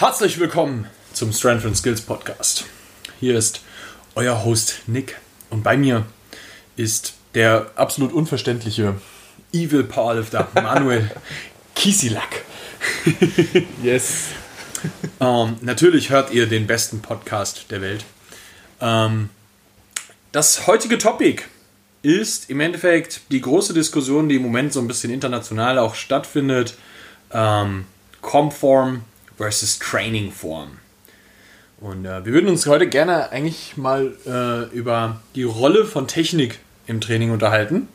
Herzlich willkommen zum Strength and Skills Podcast. Hier ist euer Host Nick und bei mir ist der absolut unverständliche Evil Powerlifter Manuel Kiesilak. yes. Ähm, natürlich hört ihr den besten Podcast der Welt. Ähm, das heutige Topic ist im Endeffekt die große Diskussion, die im Moment so ein bisschen international auch stattfindet. Ähm, Comform versus Training Form. Und äh, wir würden uns heute gerne eigentlich mal äh, über die Rolle von Technik im Training unterhalten.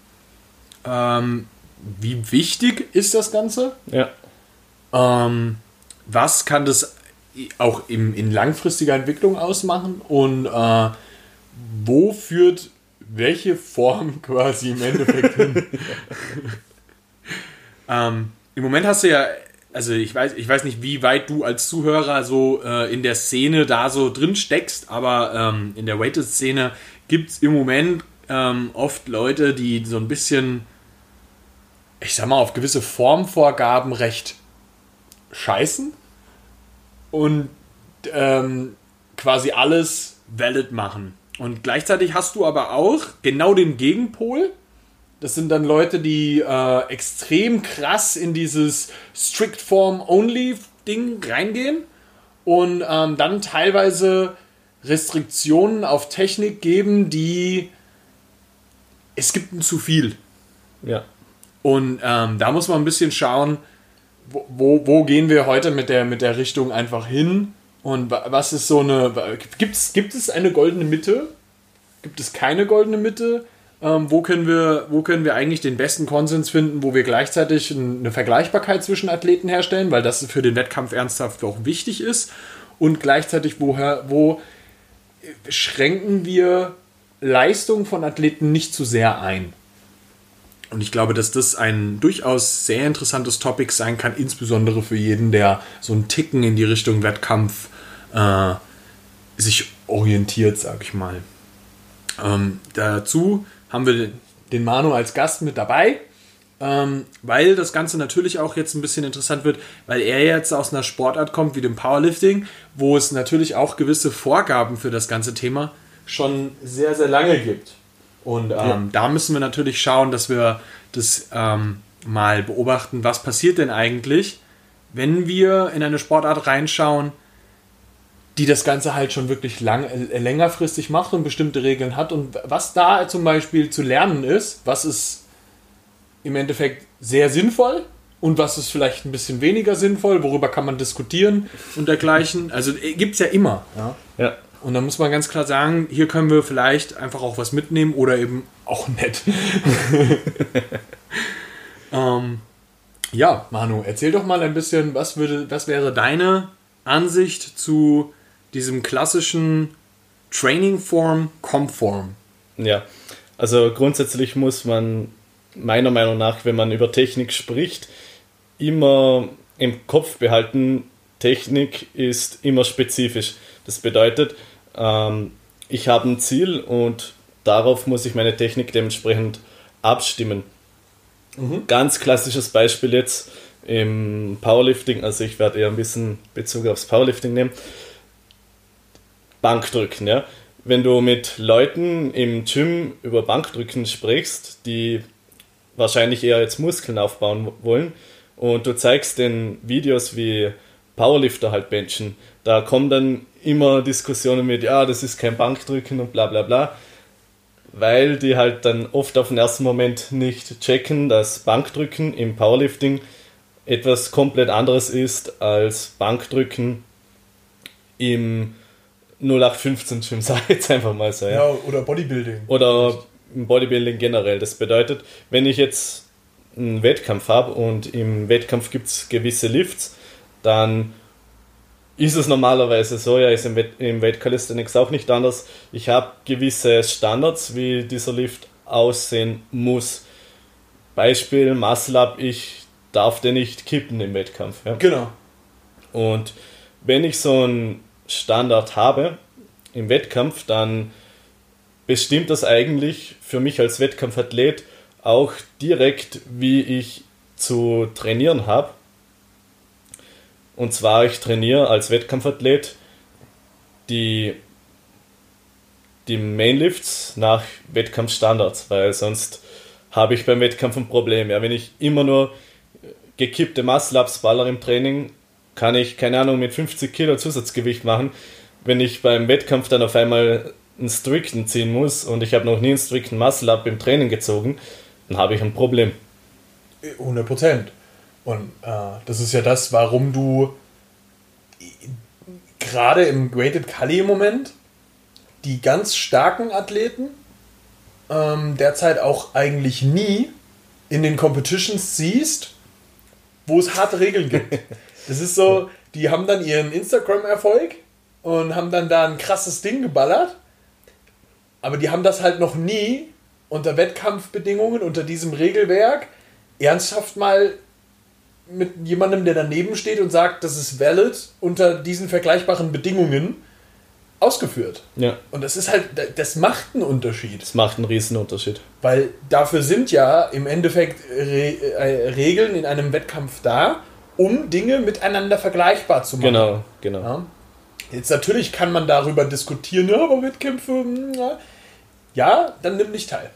Ähm, wie wichtig ist das Ganze? Ja. Ähm, was kann das auch im, in langfristiger Entwicklung ausmachen? Und äh, wo führt welche Form quasi im Endeffekt hin? ähm, Im Moment hast du ja also ich weiß, ich weiß nicht, wie weit du als Zuhörer so äh, in der Szene da so drin steckst, aber ähm, in der Weighted-Szene gibt es im Moment ähm, oft Leute, die so ein bisschen, ich sag mal, auf gewisse Formvorgaben recht scheißen und ähm, quasi alles valid machen. Und gleichzeitig hast du aber auch genau den Gegenpol, das sind dann Leute, die äh, extrem krass in dieses Strict Form Only Ding reingehen und ähm, dann teilweise Restriktionen auf Technik geben, die es gibt ein zu viel. Ja. Und ähm, da muss man ein bisschen schauen, wo, wo, wo, gehen wir heute mit der, mit der Richtung einfach hin und was ist so eine. Gibt's, gibt es eine goldene Mitte? Gibt es keine goldene Mitte? Ähm, wo, können wir, wo können wir eigentlich den besten Konsens finden, wo wir gleichzeitig eine Vergleichbarkeit zwischen Athleten herstellen, weil das für den Wettkampf ernsthaft auch wichtig ist. Und gleichzeitig, woher, wo schränken wir Leistung von Athleten nicht zu sehr ein. Und ich glaube, dass das ein durchaus sehr interessantes Topic sein kann, insbesondere für jeden, der so einen Ticken in die Richtung Wettkampf äh, sich orientiert, sag ich mal. Ähm, dazu haben wir den Manu als Gast mit dabei, ähm, weil das Ganze natürlich auch jetzt ein bisschen interessant wird, weil er jetzt aus einer Sportart kommt wie dem Powerlifting, wo es natürlich auch gewisse Vorgaben für das ganze Thema schon sehr, sehr lange gibt. Und ähm, ja. da müssen wir natürlich schauen, dass wir das ähm, mal beobachten, was passiert denn eigentlich, wenn wir in eine Sportart reinschauen, die das Ganze halt schon wirklich lang, äh, längerfristig macht und bestimmte Regeln hat. Und was da zum Beispiel zu lernen ist, was ist im Endeffekt sehr sinnvoll und was ist vielleicht ein bisschen weniger sinnvoll, worüber kann man diskutieren und dergleichen. Also äh, gibt es ja immer. Ja. ja. Und da muss man ganz klar sagen, hier können wir vielleicht einfach auch was mitnehmen oder eben auch nett. ähm, ja, Manu, erzähl doch mal ein bisschen, was, würde, was wäre deine Ansicht zu diesem klassischen Training-Form, Com-Form. Ja, also grundsätzlich muss man meiner Meinung nach, wenn man über Technik spricht, immer im Kopf behalten, Technik ist immer spezifisch. Das bedeutet, ähm, ich habe ein Ziel und darauf muss ich meine Technik dementsprechend abstimmen. Mhm. Ganz klassisches Beispiel jetzt im Powerlifting, also ich werde eher ein bisschen Bezug aufs Powerlifting nehmen. Bankdrücken, ja. Wenn du mit Leuten im Gym über Bankdrücken sprichst, die wahrscheinlich eher jetzt Muskeln aufbauen wollen und du zeigst den Videos wie Powerlifter halt benchen, da kommen dann immer Diskussionen mit, ja, das ist kein Bankdrücken und bla bla bla, weil die halt dann oft auf den ersten Moment nicht checken, dass Bankdrücken im Powerlifting etwas komplett anderes ist als Bankdrücken im 0815 Gym, sag ich jetzt einfach mal so. Ja, ja oder Bodybuilding. Oder Bodybuilding generell. Das bedeutet, wenn ich jetzt einen Wettkampf habe und im Wettkampf gibt es gewisse Lifts, dann ist es normalerweise so, ja, ist im, Wett im Wettcalisthenics auch nicht anders. Ich habe gewisse Standards, wie dieser Lift aussehen muss. Beispiel Muscle Up, ich darf den nicht kippen im Wettkampf. Ja? Genau. Und wenn ich so einen Standard habe im Wettkampf, dann bestimmt das eigentlich für mich als Wettkampfathlet auch direkt, wie ich zu trainieren habe. Und zwar, ich trainiere als Wettkampfathlet die, die Mainlifts nach Wettkampfstandards, weil sonst habe ich beim Wettkampf ein Problem. Ja, wenn ich immer nur gekippte Muscle-Ups baller im Training, kann ich, keine Ahnung, mit 50 Kilo Zusatzgewicht machen. Wenn ich beim Wettkampf dann auf einmal einen Stricten ziehen muss und ich habe noch nie einen strikten Muscle-Up im Training gezogen, dann habe ich ein Problem. 100 Prozent. Und äh, das ist ja das, warum du gerade im Graded Kali im Moment die ganz starken Athleten ähm, derzeit auch eigentlich nie in den Competitions siehst, wo es harte Regeln gibt. Das ist so, die haben dann ihren Instagram-Erfolg und haben dann da ein krasses Ding geballert, aber die haben das halt noch nie unter Wettkampfbedingungen, unter diesem Regelwerk ernsthaft mal mit jemandem, der daneben steht und sagt, das ist valid unter diesen vergleichbaren Bedingungen ausgeführt. Ja. Und das ist halt, das macht einen Unterschied. Das macht einen riesen Unterschied. Weil dafür sind ja im Endeffekt Re äh, Regeln in einem Wettkampf da, um Dinge miteinander vergleichbar zu machen. Genau, genau. Ja. Jetzt natürlich kann man darüber diskutieren, ja, aber Wettkämpfe, hm, ja, ja dann nimm nicht teil.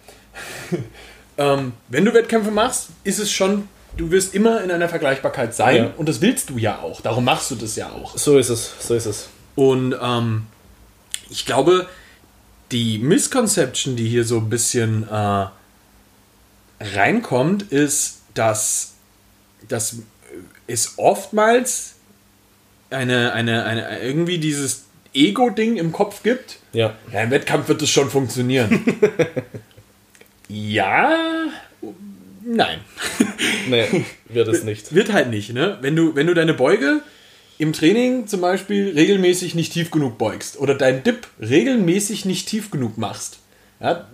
ähm, wenn du Wettkämpfe machst, ist es schon, du wirst immer in einer Vergleichbarkeit sein Ja. und das willst du ja auch. Darum machst du das ja auch. So ist es, so ist es. Und ähm, ich glaube, die Misconception, die hier so ein bisschen äh, reinkommt, ist, dass, dass es oftmals eine, eine, eine, irgendwie dieses Ego-Ding im Kopf gibt. Ja. Ja, im Wettkampf wird es schon funktionieren. ja, nein. Nee, wird es nicht. Wird halt nicht, ne? Wenn du, wenn du deine Beuge im Training zum Beispiel regelmäßig nicht tief genug beugst oder dein Dip regelmäßig nicht tief genug machst, ja,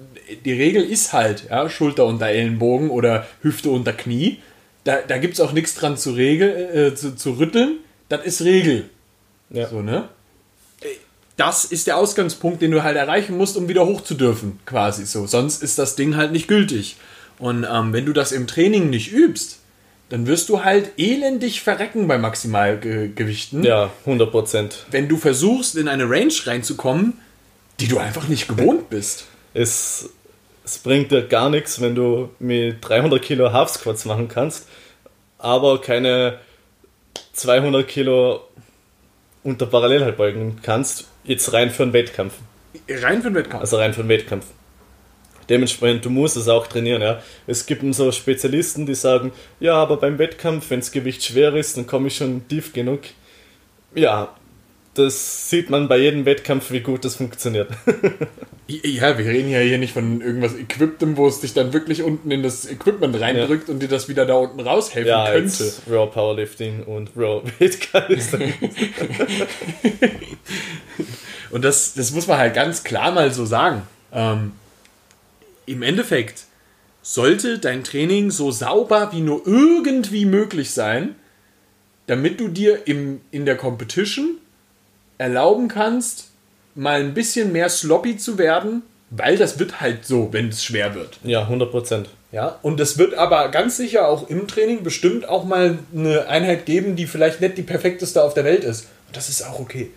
die Regel ist halt, ja, Schulter unter Ellenbogen oder Hüfte unter Knie. Da, da gibt es auch nichts dran zu, regel, äh, zu, zu rütteln. Das ist Regel. Ja. So, ne? Das ist der Ausgangspunkt, den du halt erreichen musst, um wieder hoch zu dürfen, quasi so. Sonst ist das Ding halt nicht gültig. Und ähm, wenn du das im Training nicht übst, dann wirst du halt elendig verrecken bei Maximalgewichten. Ja, 100 Prozent. Wenn du versuchst, in eine Range reinzukommen, die du einfach nicht gewohnt bist. Es, es bringt dir gar nichts, wenn du mit 300 Kilo Half Squats machen kannst, aber keine 200 Kilo unter Parallel halt beugen kannst, jetzt rein für einen Wettkampf. Rein für den Wettkampf. Also rein für einen Wettkampf. Dementsprechend, du musst es auch trainieren, ja. Es gibt so Spezialisten, die sagen, ja, aber beim Wettkampf, wenn das Gewicht schwer ist, dann komme ich schon tief genug. Ja, das sieht man bei jedem Wettkampf, wie gut das funktioniert. Ja, wir reden ja hier nicht von irgendwas Equiptem, wo es dich dann wirklich unten in das Equipment reindrückt und dir das wieder da unten raushelfen ja, könnte. jetzt Raw Powerlifting und Raw Wettkampf. Und das, das muss man halt ganz klar mal so sagen. Ähm, Im Endeffekt sollte dein Training so sauber wie nur irgendwie möglich sein, damit du dir im, in der Competition erlauben kannst, mal ein bisschen mehr sloppy zu werden, weil das wird halt so, wenn es schwer wird. ja, 100 Prozent. Ja, und es wird aber ganz sicher auch im Training bestimmt auch mal eine Einheit geben, die vielleicht nicht die perfekteste auf der Welt ist. Und das ist auch okay.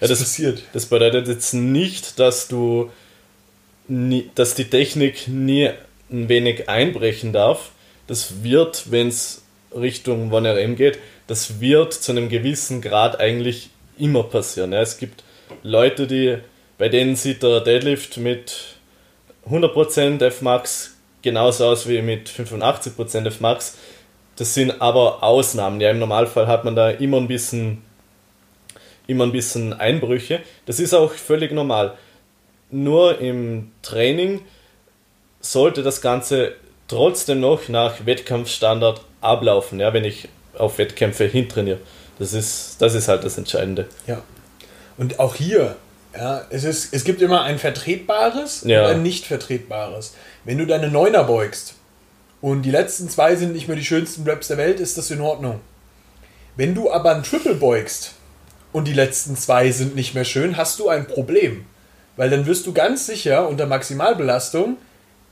Ja, das, passiert. das bedeutet jetzt nicht, dass du nie, dass die Technik nie ein wenig einbrechen darf. Das wird, wenn es Richtung 1RM geht, das wird zu einem gewissen Grad eigentlich immer passieren. Ja, es gibt Leute, die bei denen sieht der Deadlift mit 100% Fmax genauso aus wie mit 85% Fmax. Das sind aber Ausnahmen. Ja, im Normalfall hat man da immer ein bisschen immer ein bisschen Einbrüche. Das ist auch völlig normal. Nur im Training sollte das Ganze trotzdem noch nach Wettkampfstandard ablaufen, ja, wenn ich auf Wettkämpfe hintrainiere. Das ist, das ist halt das Entscheidende. Ja. Und auch hier, ja, es, ist, es gibt immer ein vertretbares Ja. und ein nicht vertretbares. Wenn du deine Neuner beugst und die letzten zwei sind nicht mehr die schönsten Raps der Welt, ist das in Ordnung. Wenn du aber ein Triple beugst und die letzten zwei sind nicht mehr schön, hast du ein Problem. Weil dann wirst du ganz sicher unter Maximalbelastung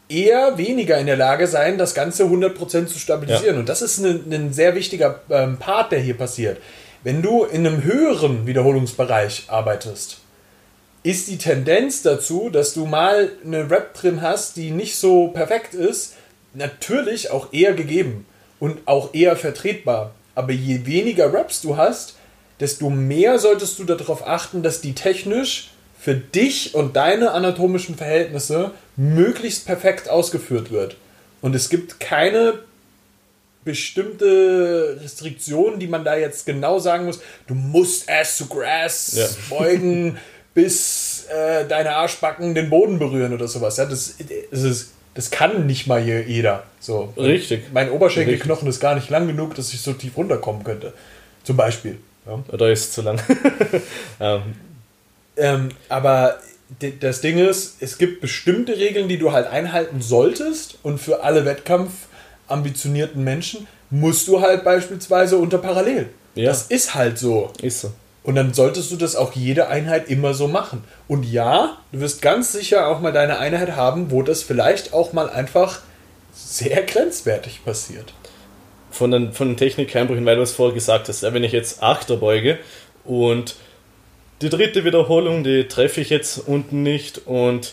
eher weniger in der Lage sein, das Ganze 100% zu stabilisieren. Ja. Und das ist ein, ein sehr wichtiger ähm, Part, der hier passiert. Wenn du in einem höheren Wiederholungsbereich arbeitest, ist die Tendenz dazu, dass du mal eine Rap drin hast, die nicht so perfekt ist, natürlich auch eher gegeben und auch eher vertretbar. Aber je weniger Raps du hast, desto mehr solltest du darauf achten, dass die technisch für dich und deine anatomischen Verhältnisse möglichst perfekt ausgeführt wird. Und es gibt keine bestimmte Restriktionen, die man da jetzt genau sagen muss. Du musst Ass to Grass ja. beugen, bis äh, deine Arschbacken den Boden berühren oder sowas. Ja, das, das, ist, das kann nicht mal jeder. So. Richtig. Mein Oberschenkelknochen ist gar nicht lang genug, dass ich so tief runterkommen könnte. Zum Beispiel. Ja. Oder ist es zu lang? ähm. Ähm, aber das Ding ist, es gibt bestimmte Regeln, die du halt einhalten solltest und für alle wettkampfambitionierten Menschen musst du halt beispielsweise unter Parallel. Ja. Das ist halt so. Ist so. Und dann solltest du das auch jede Einheit immer so machen. Und ja, du wirst ganz sicher auch mal deine Einheit haben, wo das vielleicht auch mal einfach sehr grenzwertig passiert. Von den, von den Technikeinbrüchen, weil du es vorher gesagt hast, wenn ich jetzt Achter beuge und die dritte Wiederholung, die treffe ich jetzt unten nicht und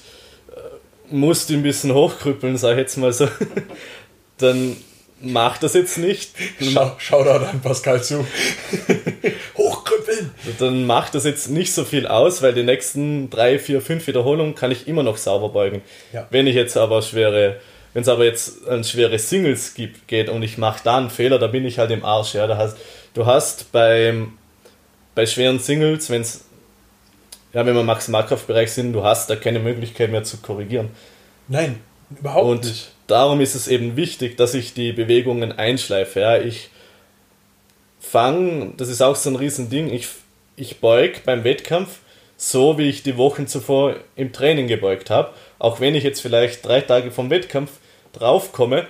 äh, muss die ein bisschen hochkrüppeln, sag ich jetzt mal so, dann macht das jetzt nicht. Schau, schau da dann Pascal zu. Hochkrüppeln! Dann macht das jetzt nicht so viel aus, weil die nächsten drei, vier, fünf Wiederholungen kann ich immer noch sauber beugen. Ja. Wenn ich jetzt aber schwere, wenn es aber jetzt an schwere Singles gibt, geht und ich mache da einen Fehler, da bin ich halt im Arsch. Ja, da hast, du hast beim, bei schweren Singles, wenn es ja, wenn wir Maximalkraftbereich sind, du hast da keine Möglichkeit mehr zu korrigieren. Nein, überhaupt und nicht darum ist es eben wichtig, dass ich die Bewegungen einschleife. Ja. Ich fange, das ist auch so ein Riesending, ich, ich beug beim Wettkampf so, wie ich die Wochen zuvor im Training gebeugt habe. Auch wenn ich jetzt vielleicht drei Tage vom Wettkampf draufkomme,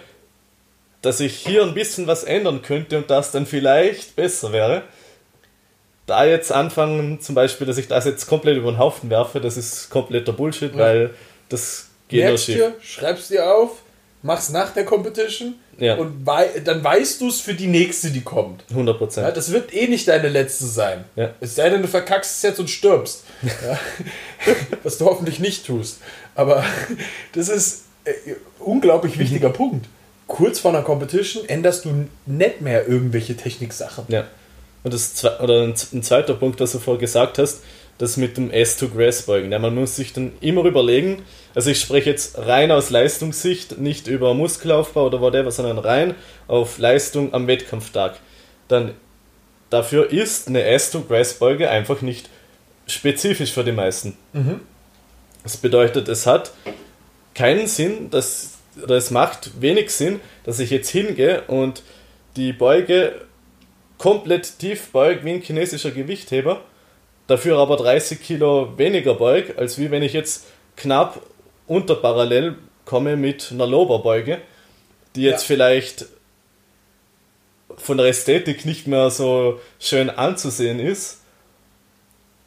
dass ich hier ein bisschen was ändern könnte und das dann vielleicht besser wäre. Da jetzt anfangen, zum Beispiel, dass ich das jetzt komplett über den Haufen werfe, das ist kompletter Bullshit, ja. weil das geht Merkst schief. Dir, schreibst dir auf, mach's nach der Competition ja. und wei dann weißt du es für die nächste, die kommt. 100%. Ja, das wird eh nicht deine letzte sein. Ja. Es sei denn, du verkackst es jetzt und stirbst. Was du hoffentlich nicht tust. Aber das ist äh, unglaublich wichtiger mhm. Punkt. Kurz vor einer Competition änderst du nicht mehr irgendwelche Techniksachen. Ja. Und das oder ein zweiter Punkt, was du vorher gesagt hast, das mit dem S2-Grass-Beugen. Ja, man muss sich dann immer überlegen, also ich spreche jetzt rein aus Leistungssicht, nicht über Muskelaufbau oder whatever, sondern rein auf Leistung am Wettkampftag. Dann dafür ist eine S2-Grass-Beuge einfach nicht spezifisch für die meisten. Mhm. Das bedeutet, es hat keinen Sinn, dass, oder es macht wenig Sinn, dass ich jetzt hingehe und die Beuge komplett tief beuge wie ein chinesischer Gewichtheber dafür aber 30 Kilo weniger beug, als wie wenn ich jetzt knapp unter parallel komme mit einer Loberbeuge, die jetzt ja. vielleicht von der Ästhetik nicht mehr so schön anzusehen ist,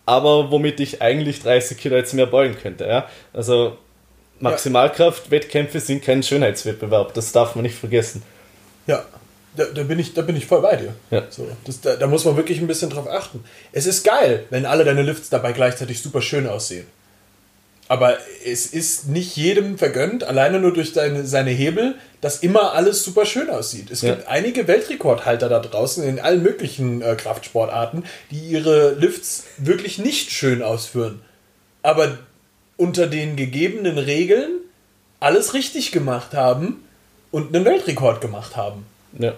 aber womit ich eigentlich 30 Kilo jetzt mehr beugen könnte. Ja? Also Maximalkraft-Wettkämpfe sind kein Schönheitswettbewerb, das darf man nicht vergessen. Ja, da, da, bin, ich, da bin ich voll bei dir. Ja. So, das, da, da muss man wirklich ein bisschen drauf achten. Es ist geil, wenn alle deine Lifts dabei gleichzeitig super schön aussehen. Aber es ist nicht jedem vergönnt, alleine nur durch deine, seine Hebel, dass immer alles super schön aussieht. Es ja. gibt einige Weltrekordhalter da draußen in allen möglichen äh, Kraftsportarten, die ihre Lifts wirklich nicht schön ausführen. Aber unter den gegebenen Regeln alles richtig gemacht haben und einen Weltrekord gemacht haben. Ja.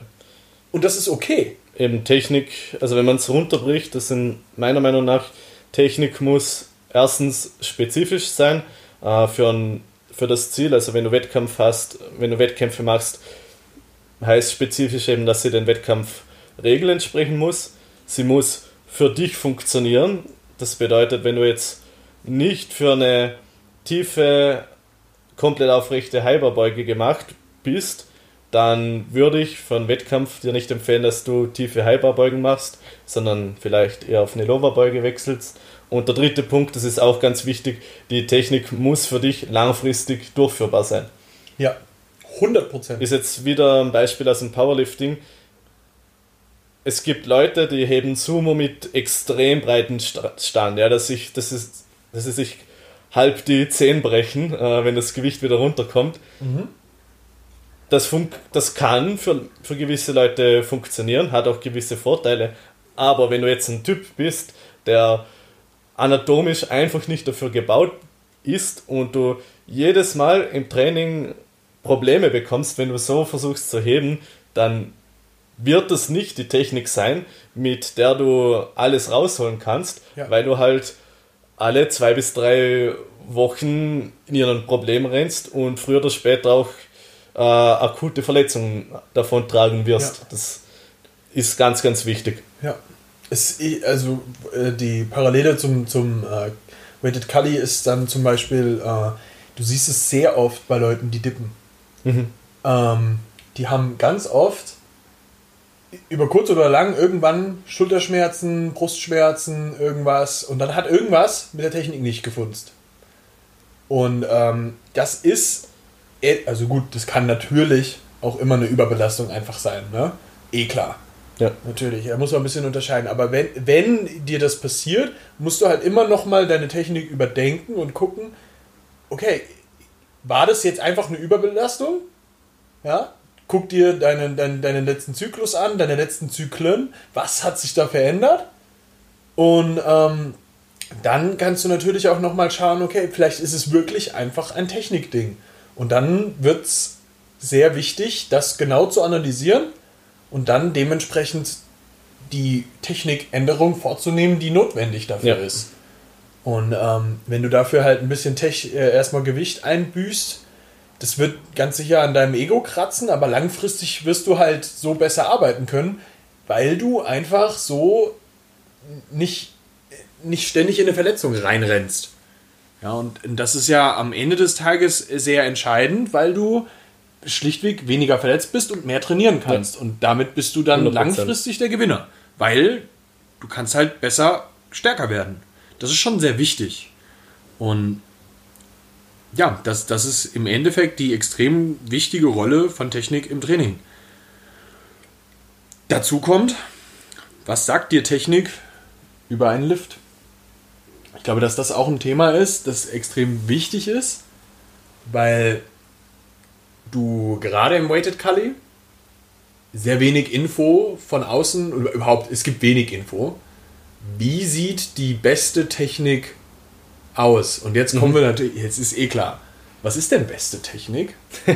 Und das ist okay. Eben Technik, also wenn man es runterbricht, das sind meiner Meinung nach, Technik muss erstens spezifisch sein äh, für, ein, für das Ziel. Also wenn du Wettkampf hast, wenn du Wettkämpfe machst, heißt spezifisch eben, dass sie den Wettkampfregeln entsprechen muss. Sie muss für dich funktionieren. Das bedeutet, wenn du jetzt nicht für eine tiefe, komplett aufrechte Hyperbeuge gemacht bist, dann würde ich für einen Wettkampf dir nicht empfehlen, dass du tiefe Highbarbeugen machst, sondern vielleicht eher auf eine Lowerbeuge wechselst. Und der dritte Punkt, das ist auch ganz wichtig, die Technik muss für dich langfristig durchführbar sein. Ja, 100%. Ist jetzt wieder ein Beispiel aus dem Powerlifting. es gibt Leute, die heben Sumo mit extrem breiten Stand, ja, dass, ich, dass, es, dass sie sich halb die Zehen brechen, äh, wenn das Gewicht wieder runterkommt. Mhm. Das, fun das kann für, für gewisse Leute funktionieren, hat auch gewisse Vorteile. Aber wenn du jetzt ein Typ bist, der anatomisch einfach nicht dafür gebaut ist und du jedes Mal im Training Probleme bekommst, wenn du so versuchst zu heben, dann wird es nicht die Technik sein, mit der du alles rausholen kannst, ja. weil du halt alle zwei bis drei Wochen in ihren Problem rennst und früher oder später auch äh, akute Verletzungen davon tragen wirst. Ja. Das ist ganz, ganz wichtig. Ja. Es, also äh, die Parallele zum, zum äh, Weighted Cully ist dann zum Beispiel, äh, du siehst es sehr oft bei Leuten, die dippen. Mhm. Ähm, die haben ganz oft über kurz oder lang irgendwann Schulterschmerzen, Brustschmerzen, irgendwas und dann hat irgendwas mit der Technik nicht gefunzt. Und ähm, das ist, also gut, das kann natürlich auch immer eine Überbelastung einfach sein, ne? Eh klar. Ja. Natürlich, er muss auch ein bisschen unterscheiden. Aber wenn, wenn dir das passiert, musst du halt immer nochmal deine Technik überdenken und gucken, okay, war das jetzt einfach eine Überbelastung? Ja, guck dir deinen, deinen, deinen letzten Zyklus an, deine letzten Zyklen, was hat sich da verändert? Und ähm, dann kannst du natürlich auch nochmal schauen, okay, vielleicht ist es wirklich einfach ein Technikding. Und dann wird es sehr wichtig, das genau zu analysieren und dann dementsprechend die Technikänderung vorzunehmen, die notwendig dafür ja. ist. Und ähm, wenn du dafür halt ein bisschen Tech, äh, erstmal Gewicht einbüßt, das wird ganz sicher an deinem Ego kratzen, aber langfristig wirst du halt so besser arbeiten können, weil du einfach so nicht, nicht ständig in eine Verletzung reinrennst. Ja, und das ist ja am Ende des Tages sehr entscheidend, weil du schlichtweg weniger verletzt bist und mehr trainieren kannst. Ja. Und damit bist du dann 100%. langfristig der Gewinner, weil du kannst halt besser stärker werden. Das ist schon sehr wichtig. Und ja, das, das ist im Endeffekt die extrem wichtige Rolle von Technik im Training. Dazu kommt, was sagt dir Technik über einen Lift? Ich glaube, dass das auch ein Thema ist, das extrem wichtig ist, weil du gerade im Weighted Cully sehr wenig Info von außen, oder überhaupt, es gibt wenig Info. Wie sieht die beste Technik aus. Und jetzt kommen mhm. wir natürlich, jetzt ist eh klar, was ist denn beste Technik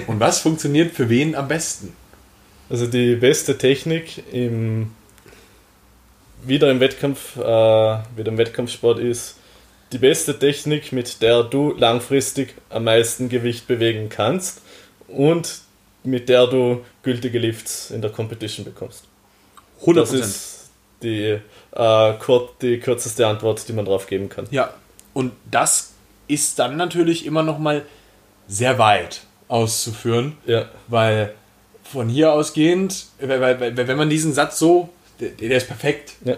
und was funktioniert für wen am besten? Also die beste Technik im wieder im Wettkampf, äh, wieder im Wettkampfsport ist die beste Technik, mit der du langfristig am meisten Gewicht bewegen kannst und mit der du gültige Lifts in der Competition bekommst. 100%. Das ist die, äh, die kürzeste Antwort, die man drauf geben kann. Ja, und das ist dann natürlich immer noch mal sehr weit auszuführen, ja. weil von hier ausgehend, wenn man diesen Satz so, der, der ist perfekt, ja.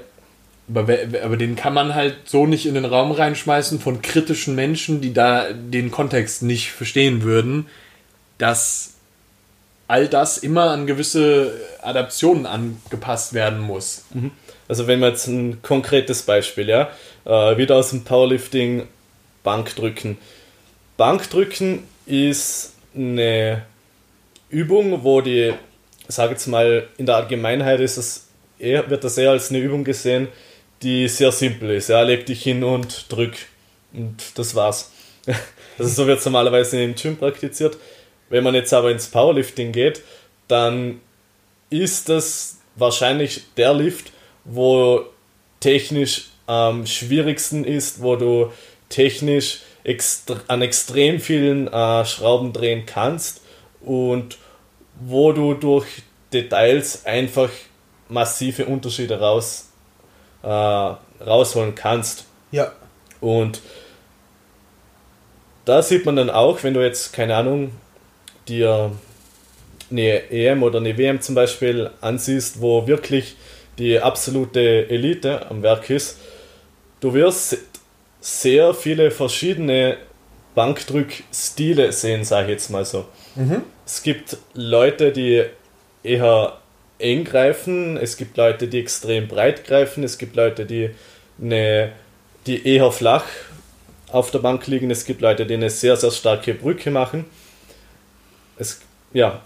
Aber, aber den kann man halt so nicht in den Raum reinschmeißen von kritischen Menschen, die da den Kontext nicht verstehen würden, dass all das immer an gewisse Adaptionen angepasst werden muss. Mhm. Also wenn man jetzt ein konkretes Beispiel, ja, äh, wieder aus dem Powerlifting, Bankdrücken. Bankdrücken ist eine Übung, wo die, sage jetzt mal, in der Allgemeinheit ist es eher, wird das eher als eine Übung gesehen, die sehr simpel ist. Ja, leg dich hin und drück. Und das war's. Also so wird es normalerweise im Gym praktiziert. Wenn man jetzt aber ins Powerlifting geht, dann ist das wahrscheinlich der Lift, wo technisch am schwierigsten ist, wo du technisch extre an extrem vielen äh, Schrauben drehen kannst und wo du durch Details einfach massive Unterschiede raus, äh, rausholen kannst. Ja. Und da sieht man dann auch, wenn du jetzt, keine Ahnung, dir eine EM oder eine WM zum Beispiel ansiehst, wo wirklich die absolute Elite am Werk ist, du wirst sehr viele verschiedene Bankdrückstile sehen, sage ich jetzt mal so. Mhm. Es gibt Leute, die eher eng greifen, es gibt Leute, die extrem breit greifen, es gibt Leute, die, eine, die eher flach auf der Bank liegen, es gibt Leute, die eine sehr, sehr starke Brücke machen. Es, ja,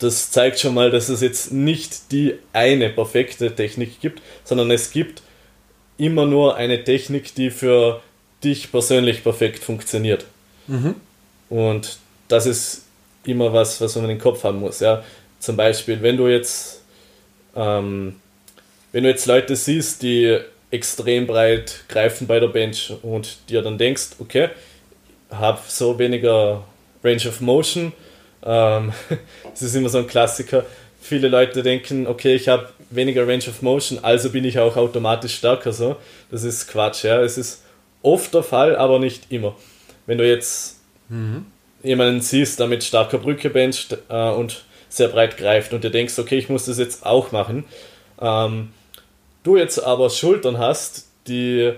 das zeigt schon mal, dass es jetzt nicht die eine perfekte Technik gibt, sondern es gibt immer nur eine Technik, die für dich persönlich perfekt funktioniert. Mhm. Und das ist immer was, was man in den Kopf haben muss. Ja? Zum Beispiel, wenn du jetzt, ähm, wenn du jetzt Leute siehst, die extrem breit greifen bei der Bench und dir dann denkst, okay, habe so weniger Range of Motion. Ähm, das ist immer so ein Klassiker. Viele Leute denken, okay, ich habe weniger Range of Motion, also bin ich auch automatisch stärker. So, das ist Quatsch. Ja, es ist oft der Fall, aber nicht immer. Wenn du jetzt mhm. jemanden siehst, der mit starker Brücke bencht äh, und sehr breit greift und dir denkst, okay, ich muss das jetzt auch machen. Ähm, du jetzt aber Schultern hast, die,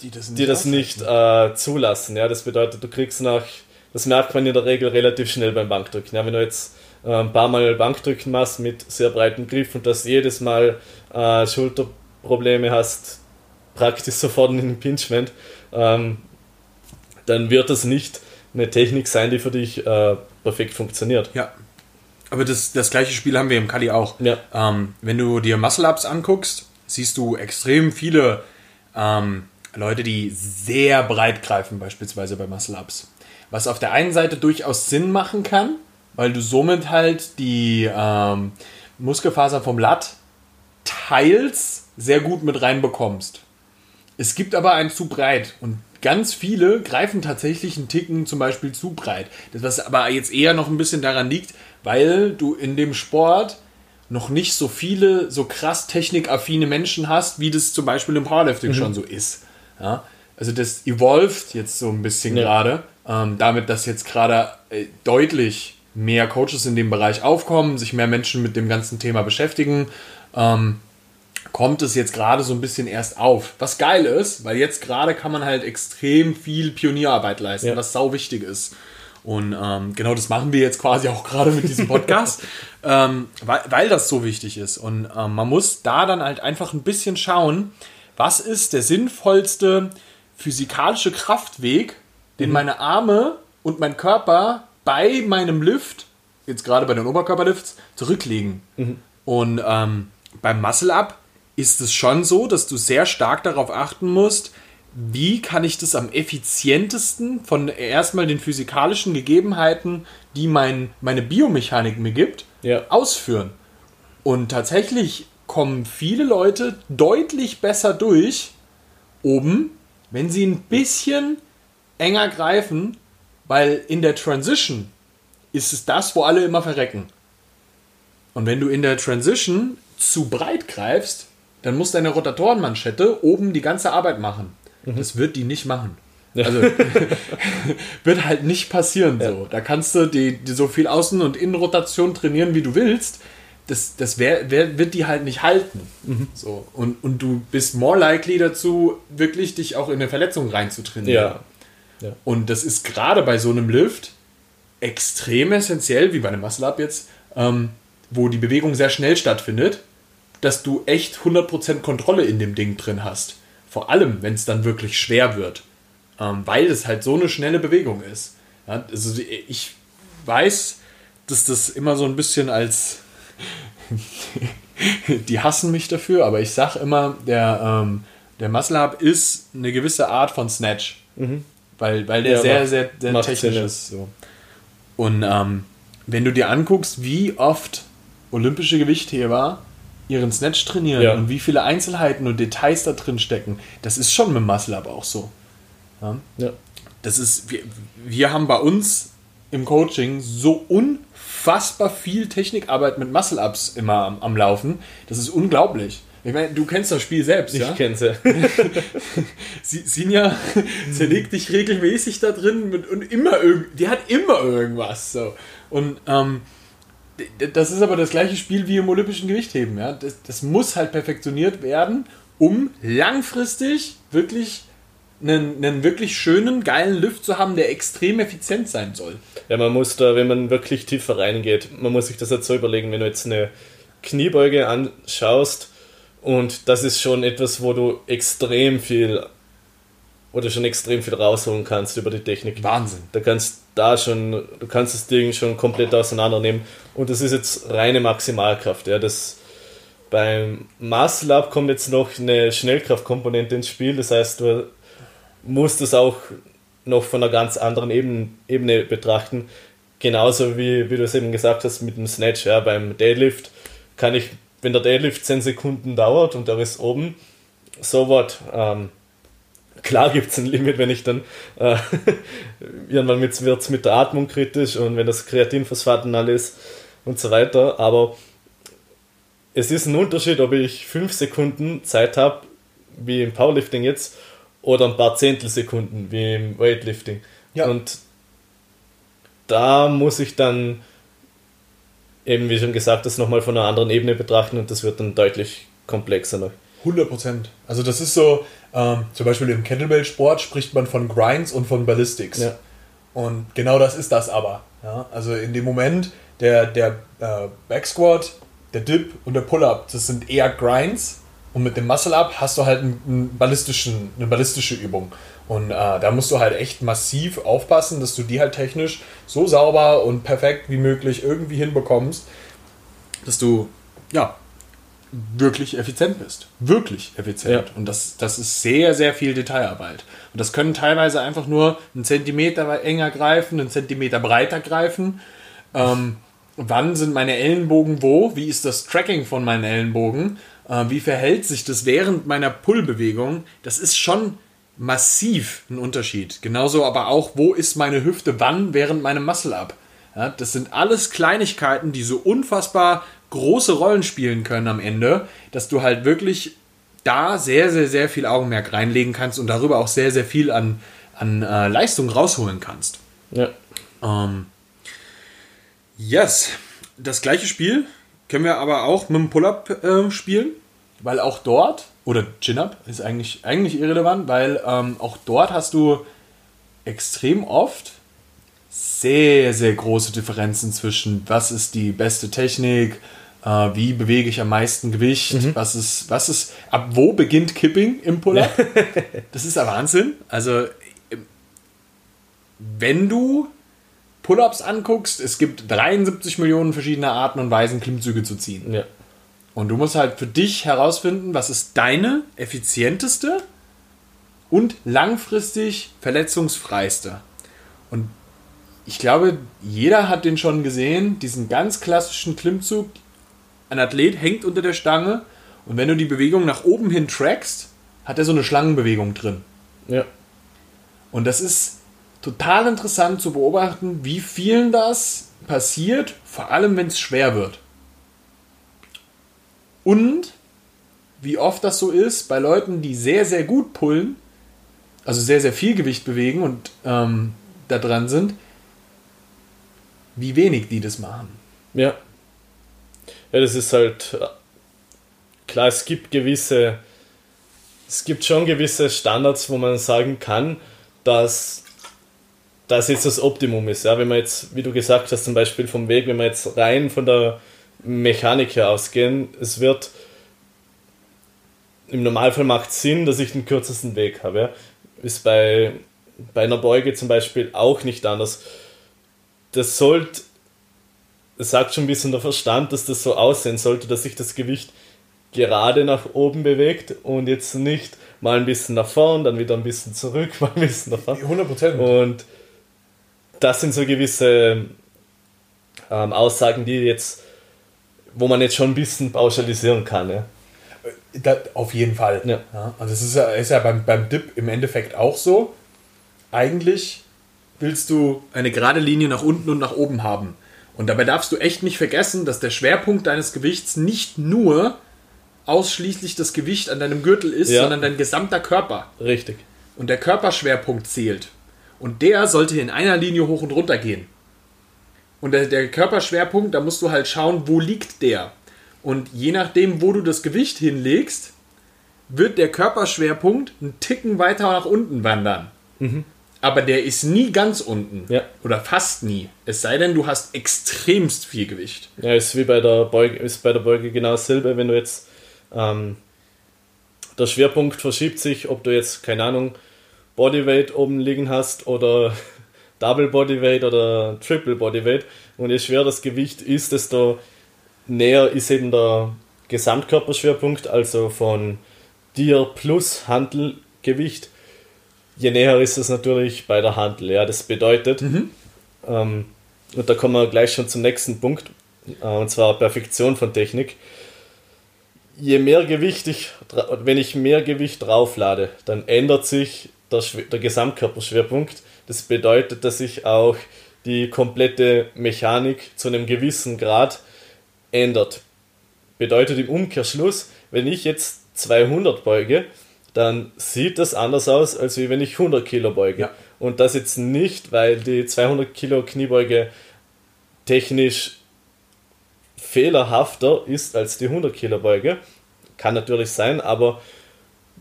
die das nicht, die das nicht äh, zulassen. Ja, das bedeutet, du kriegst nach, das merkt man in der Regel relativ schnell beim Bankdrücken. Ja, wenn du jetzt äh, ein paar Mal Bankdrücken machst mit sehr breitem Griff und das jedes Mal äh, Schulterprobleme hast, praktisch sofort in den Pinchment, ähm, dann wird das nicht eine Technik sein, die für dich äh, perfekt funktioniert. Ja. Aber das, das gleiche Spiel haben wir im Kali auch. Ja. Ähm, wenn du dir Muscle-Ups anguckst, siehst du extrem viele ähm, Leute, die sehr breit greifen, beispielsweise bei Muscle-Ups. Was auf der einen Seite durchaus Sinn machen kann, weil du somit halt die ähm, Muskelfaser vom Latt teils sehr gut mit reinbekommst. Es gibt aber ein zu breit und ganz viele greifen tatsächlich einen Ticken zum Beispiel zu breit. Das was aber jetzt eher noch ein bisschen daran liegt, weil du in dem Sport noch nicht so viele so krass technikaffine Menschen hast, wie das zum Beispiel im Powerlifting mhm. schon so ist. Ja? Also das evolved jetzt so ein bisschen ja. gerade, ähm, damit, dass jetzt gerade äh, deutlich mehr Coaches in dem Bereich aufkommen, sich mehr Menschen mit dem ganzen Thema beschäftigen. Ähm, kommt es jetzt gerade so ein bisschen erst auf. Was geil ist, weil jetzt gerade kann man halt extrem viel Pionierarbeit leisten, ja. was sau wichtig ist. Und ähm, genau das machen wir jetzt quasi auch gerade mit diesem Podcast, ähm, weil, weil das so wichtig ist. Und ähm, man muss da dann halt einfach ein bisschen schauen, was ist der sinnvollste physikalische Kraftweg, den mhm. meine Arme und mein Körper bei meinem Lift, jetzt gerade bei den Oberkörperlifts, zurücklegen. Mhm. Und ähm, beim Muscle-Up ist es schon so, dass du sehr stark darauf achten musst, wie kann ich das am effizientesten von erstmal den physikalischen Gegebenheiten, die mein, meine Biomechanik mir gibt, ja. ausführen. Und tatsächlich kommen viele Leute deutlich besser durch oben, wenn sie ein bisschen enger greifen, weil in der Transition ist es das, wo alle immer verrecken. Und wenn du in der Transition zu breit greifst, dann muss deine Rotatorenmanschette oben die ganze Arbeit machen. Mhm. Das wird die nicht machen. Also wird halt nicht passieren ja. so. Da kannst du die, die, so viel Außen- und Innenrotation trainieren, wie du willst. Das, das wär, wär, wird die halt nicht halten. Mhm. So. Und, und du bist more likely dazu, wirklich dich auch in eine Verletzung reinzutrainieren. Ja. ja. Und das ist gerade bei so einem Lift extrem essentiell, wie bei einem Muscle-Up jetzt, ähm, wo die Bewegung sehr schnell stattfindet dass du echt 100% Kontrolle in dem Ding drin hast. Vor allem, wenn es dann wirklich schwer wird. Ähm, weil es halt so eine schnelle Bewegung ist. Ja, also ich weiß, dass das immer so ein bisschen als. die hassen mich dafür, aber ich sag immer, der, ähm, der Muscle Up ist eine gewisse Art von Snatch. Mhm. Weil, weil der ja, sehr, sehr, sehr technisch Sinn, ist. So. Und ähm, wenn du dir anguckst, wie oft olympische Gewichtheber ihren Snatch trainieren ja. und wie viele Einzelheiten und Details da drin stecken, das ist schon mit Muscle Up auch so. Ja? ja. Das ist, wir, wir haben bei uns im Coaching so unfassbar viel Technikarbeit mit Muscle Ups immer am, am Laufen. Das ist unglaublich. Ich meine, du kennst das Spiel selbst, ich ja? Ich kenn's ja. Sinja zerlegt dich regelmäßig da drin mit, und immer irgend, die hat immer irgendwas. So. Und ähm, das ist aber das gleiche Spiel wie im olympischen Gewichtheben. Ja? Das, das muss halt perfektioniert werden, um langfristig wirklich einen, einen wirklich schönen, geilen Lift zu haben, der extrem effizient sein soll. Ja, man muss da, wenn man wirklich tiefer reingeht, man muss sich das jetzt so überlegen, wenn du jetzt eine Kniebeuge anschaust, und das ist schon etwas, wo du extrem viel oder schon extrem viel rausholen kannst über die Technik. Wahnsinn. Da kannst da schon, du kannst das Ding schon komplett auseinandernehmen. Und das ist jetzt reine Maximalkraft. Ja, das beim Muscle Up kommt jetzt noch eine Schnellkraftkomponente ins Spiel. Das heißt, du musst das auch noch von einer ganz anderen Ebene, Ebene betrachten. Genauso wie, wie du es eben gesagt hast mit dem Snatch. Ja, beim Deadlift kann ich wenn der Deadlift 10 Sekunden dauert und der ist oben, so was. Ähm, klar gibt es ein Limit, wenn ich dann äh, irgendwann wird es mit der Atmung kritisch und wenn das Kreatinphosphat und alles und so weiter. Aber es ist ein Unterschied, ob ich 5 Sekunden Zeit habe, wie im Powerlifting jetzt, oder ein paar Zehntelsekunden, wie im Weightlifting. Ja. Und da muss ich dann eben wie schon gesagt, das nochmal von einer anderen Ebene betrachten und das wird dann deutlich komplexer noch. 100 Prozent. Also das ist so, ähm, zum Beispiel im Kettlebell-Sport spricht man von Grinds und von Ballistics. Ja. Und genau das ist das aber. Ja? Also in dem Moment, der, der äh, Backsquat, der Dip und der Pull-Up, das sind eher Grinds. Und mit dem Muscle-Up hast du halt einen, einen ballistischen, eine ballistische Übung. Und äh, da musst du halt echt massiv aufpassen, dass du die halt technisch so sauber und perfekt wie möglich irgendwie hinbekommst, dass du ja wirklich effizient bist. Wirklich effizient. Ja. Und das, das ist sehr, sehr viel Detailarbeit. Und das können teilweise einfach nur einen Zentimeter enger greifen, einen Zentimeter breiter greifen. Ähm, wann sind meine Ellenbogen wo? Wie ist das Tracking von meinen Ellenbogen? Äh, wie verhält sich das während meiner Pullbewegung? Das ist schon massiv ein Unterschied. Genauso aber auch, wo ist meine Hüfte wann während meinem Muscle-Up. Ja, das sind alles Kleinigkeiten, die so unfassbar große Rollen spielen können am Ende, dass du halt wirklich da sehr, sehr, sehr viel Augenmerk reinlegen kannst und darüber auch sehr, sehr viel an, an äh, Leistung rausholen kannst. Ja. Ähm, yes. Das gleiche Spiel können wir aber auch mit dem Pull-Up äh, spielen, weil auch dort oder Chin-Up ist eigentlich, eigentlich irrelevant, weil ähm, auch dort hast du extrem oft sehr, sehr große Differenzen zwischen, was ist die beste Technik, äh, wie bewege ich am meisten Gewicht, mhm. was ist, was ist, ab wo beginnt Kipping im Pull-Up? das ist der Wahnsinn. Also, wenn du Pull-Ups anguckst, es gibt 73 Millionen verschiedene Arten und Weisen, Klimmzüge zu ziehen. Ja. Und du musst halt für dich herausfinden, was ist deine effizienteste und langfristig verletzungsfreiste. Und ich glaube, jeder hat den schon gesehen, diesen ganz klassischen Klimmzug. Ein Athlet hängt unter der Stange und wenn du die Bewegung nach oben hin trackst, hat er so eine Schlangenbewegung drin. Ja. Und das ist total interessant zu beobachten, wie vielen das passiert, vor allem wenn es schwer wird. Und wie oft das so ist bei Leuten, die sehr, sehr gut pullen, also sehr, sehr viel Gewicht bewegen und ähm, da dran sind, wie wenig die das machen. Ja. Ja, das ist halt klar, es gibt gewisse, es gibt schon gewisse Standards, wo man sagen kann, dass das jetzt das Optimum ist. Ja, wenn man jetzt, wie du gesagt hast, zum Beispiel vom Weg, wenn man jetzt rein von der Mechanik her ausgehen. Es wird im Normalfall macht Sinn, dass ich den kürzesten Weg habe. Ist bei, bei einer Beuge zum Beispiel auch nicht anders. Das sollte, das sagt schon ein bisschen der Verstand, dass das so aussehen sollte, dass sich das Gewicht gerade nach oben bewegt und jetzt nicht mal ein bisschen nach vorn, dann wieder ein bisschen zurück, mal ein bisschen nach vorn. 100%. Und das sind so gewisse ähm, Aussagen, die jetzt wo man jetzt schon ein bisschen pauschalisieren kann. Ja. Das, auf jeden Fall. Ja. ja. also es ist ja, ist ja beim, beim Dip im Endeffekt auch so. Eigentlich willst du eine gerade Linie nach unten und nach oben haben. Und dabei darfst du echt nicht vergessen, dass der Schwerpunkt deines Gewichts nicht nur ausschließlich das Gewicht an deinem Gürtel ist, ja. sondern dein gesamter Körper. Richtig. Und der Körperschwerpunkt zählt. Und der sollte in einer Linie hoch und runter gehen. Und der, der Körperschwerpunkt, da musst du halt schauen, wo liegt der. Und je nachdem, wo du das Gewicht hinlegst, wird der Körperschwerpunkt einen Ticken weiter nach unten wandern. Mhm. Aber der ist nie ganz unten. Ja. Oder fast nie. Es sei denn, du hast extremst viel Gewicht. Ja, ist wie bei der Beuge, ist bei der Beuge genau dasselbe, wenn du jetzt ähm, der Schwerpunkt verschiebt sich, ob du jetzt, keine Ahnung, Bodyweight oben liegen hast oder Double Bodyweight oder Triple Bodyweight. Und je schwerer das Gewicht ist, desto näher ist eben der Gesamtkörperschwerpunkt, also von dir plus Handelgewicht. Je näher ist es natürlich bei der Handel. Ja, das bedeutet, ähm, und da kommen wir gleich schon zum nächsten Punkt, äh, und zwar Perfektion von Technik. Je mehr Gewicht ich, wenn ich mehr Gewicht drauflade, dann ändert sich der, der Gesamtkörperschwerpunkt. Das bedeutet, dass sich auch die komplette Mechanik zu einem gewissen Grad ändert. Bedeutet im Umkehrschluss, wenn ich jetzt 200 beuge, dann sieht das anders aus, als wie wenn ich 100 Kilo beuge. Ja. Und das jetzt nicht, weil die 200 Kilo Kniebeuge technisch fehlerhafter ist als die 100 Kilo Beuge. Kann natürlich sein, aber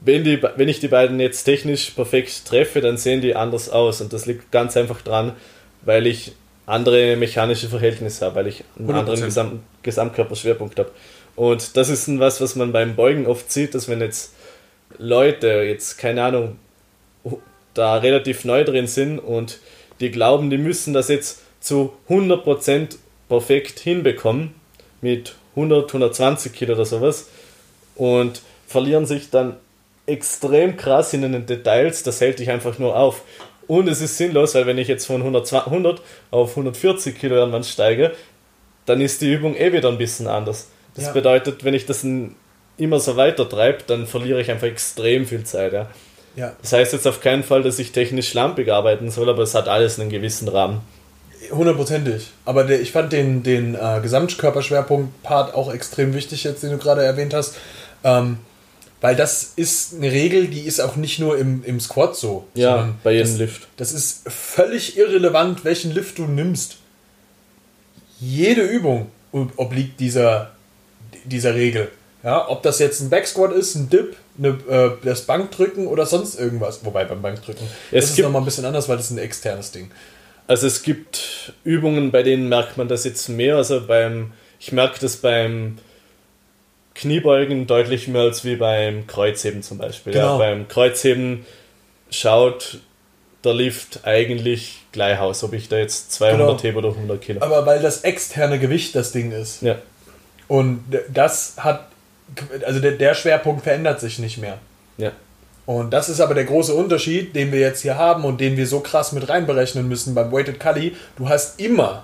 wenn, die, wenn ich die beiden jetzt technisch perfekt treffe, dann sehen die anders aus. Und das liegt ganz einfach dran, weil ich andere mechanische Verhältnisse habe, weil ich einen 100%. anderen Gesamt, Gesamtkörperschwerpunkt habe. Und das ist was, was man beim Beugen oft sieht, dass wenn jetzt Leute jetzt, keine Ahnung, da relativ neu drin sind und die glauben, die müssen das jetzt zu 100% perfekt hinbekommen, mit 100, 120 Kilo oder sowas, und verlieren sich dann extrem krass in den Details, das hält dich einfach nur auf. Und es ist sinnlos, weil wenn ich jetzt von 100, 100 auf 140 Kilo irgendwann steige, dann ist die Übung eh wieder ein bisschen anders. Das Ja. bedeutet, wenn ich das immer so weiter treibe, dann verliere ich einfach extrem viel Zeit. Ja. Ja. Das heißt jetzt auf keinen Fall, dass ich technisch schlampig arbeiten soll, aber es hat alles einen gewissen Rahmen. Hundertprozentig. Aber der, ich fand den, den äh, Gesamtkörperschwerpunkt-Part auch extrem wichtig, jetzt, den du gerade erwähnt hast. Ähm, weil das ist eine Regel, die ist auch nicht nur im, im Squat so. Ja, bei jedem das, Lift. Das ist völlig irrelevant, welchen Lift du nimmst. Jede Übung ob- obliegt dieser, dieser Regel. Ja, ob das jetzt ein Backsquat ist, ein Dip, eine, äh, das Bankdrücken oder sonst irgendwas. Wobei beim Bankdrücken Es ist gibt- nochmal ein bisschen anders, weil das ist ein externes Ding. Also es gibt Übungen, bei denen merkt man das jetzt mehr. Also beim, ich merke das beim Kniebeugen deutlich mehr als wie beim Kreuzheben zum Beispiel. Genau. Ja, beim Kreuzheben schaut der Lift eigentlich gleich aus, ob ich da jetzt 200 Genau. hebe oder 100 Kilo. Aber weil das externe Gewicht das Ding ist. Ja, Und das hat, also der, der Schwerpunkt verändert sich nicht mehr. ja. Und das ist aber der große Unterschied, den wir jetzt hier haben und den wir so krass mit reinberechnen müssen beim Weighted Cully. Du hast immer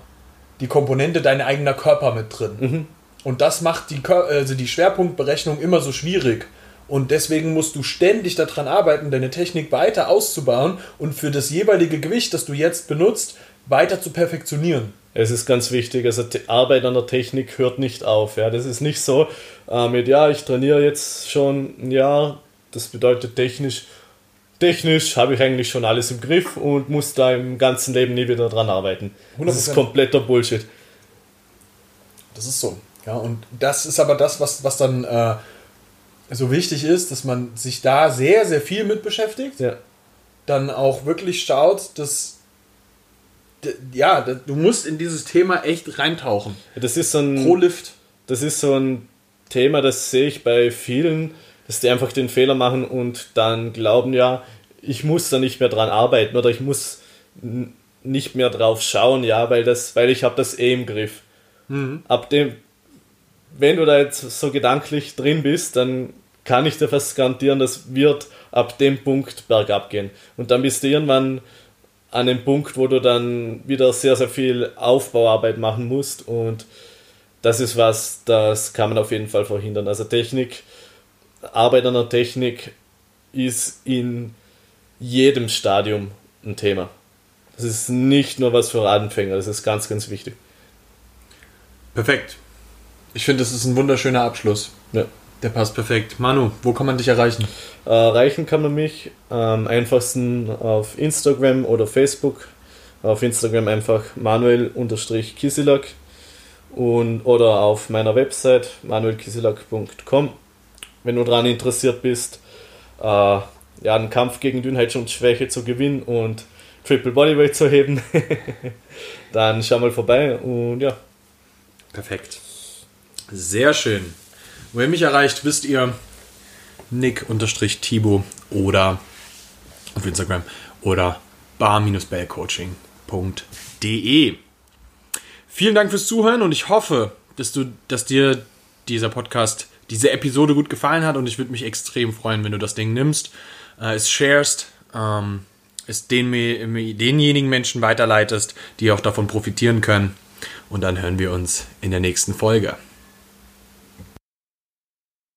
die Komponente dein eigener Körper mit drin. Und das macht die, also die Schwerpunktberechnung immer so schwierig. Und deswegen musst du ständig daran arbeiten, deine Technik weiter auszubauen und für das jeweilige Gewicht, das du jetzt benutzt, weiter zu perfektionieren. Es ist ganz wichtig, also die Arbeit an der Technik hört nicht auf. Ja. Das ist nicht so äh, mit, ja, ich trainiere jetzt schon ein Jahr, das bedeutet technisch, technisch habe ich eigentlich schon alles im Griff und muss da im ganzen Leben nie wieder dran arbeiten. Das ist 100%. kompletter Bullshit. Das ist so. Ja, und das ist aber das, was, was dann äh, so wichtig ist, dass man sich da sehr, sehr viel mit beschäftigt. Ja. Dann auch wirklich schaut, dass. Ja, du musst in dieses Thema echt reintauchen. Das ist so ein Pro Lift. Das ist so ein Thema, das sehe ich bei vielen, dass die einfach den Fehler machen und dann glauben, ja, ich muss da nicht mehr dran arbeiten oder ich muss nicht mehr drauf schauen, ja, weil das, weil ich habe das eh im Griff. Ab dem, wenn du da jetzt so gedanklich drin bist, dann kann ich dir fast garantieren, das wird ab dem Punkt bergab gehen. Und dann bist du irgendwann an dem Punkt, wo du dann wieder sehr, sehr viel Aufbauarbeit machen musst und das ist was, das kann man auf jeden Fall verhindern. Also Technik, Arbeit an der Technik ist in jedem Stadium ein Thema. Das ist nicht nur was für Anfänger, das ist ganz, ganz wichtig. Perfekt. Ich finde, das ist ein wunderschöner Abschluss. Ja. Der passt perfekt. Manu, wo kann man dich erreichen? Erreichen kann man mich am einfachsten auf Instagram oder Facebook. Auf Instagram einfach manuel-kisilak und oder auf meiner Website manuelkisilak.com. Wenn du daran interessiert bist, äh, ja, einen Kampf gegen Dünnheitsschwäche zu gewinnen und Triple Bodyweight zu heben, dann schau mal vorbei und ja. Perfekt. Sehr schön. Wo ihr mich erreicht, wisst ihr nick-tibo oder auf Instagram oder bar-bellcoaching.de. Vielen Dank fürs Zuhören und ich hoffe, dass, du, dass dir dieser Podcast, diese Episode gut gefallen hat und ich würde mich extrem freuen, wenn du das Ding nimmst, äh, es sharest, ähm, es den, denjenigen Menschen weiterleitest, die auch davon profitieren können. Und dann hören wir uns in der nächsten Folge.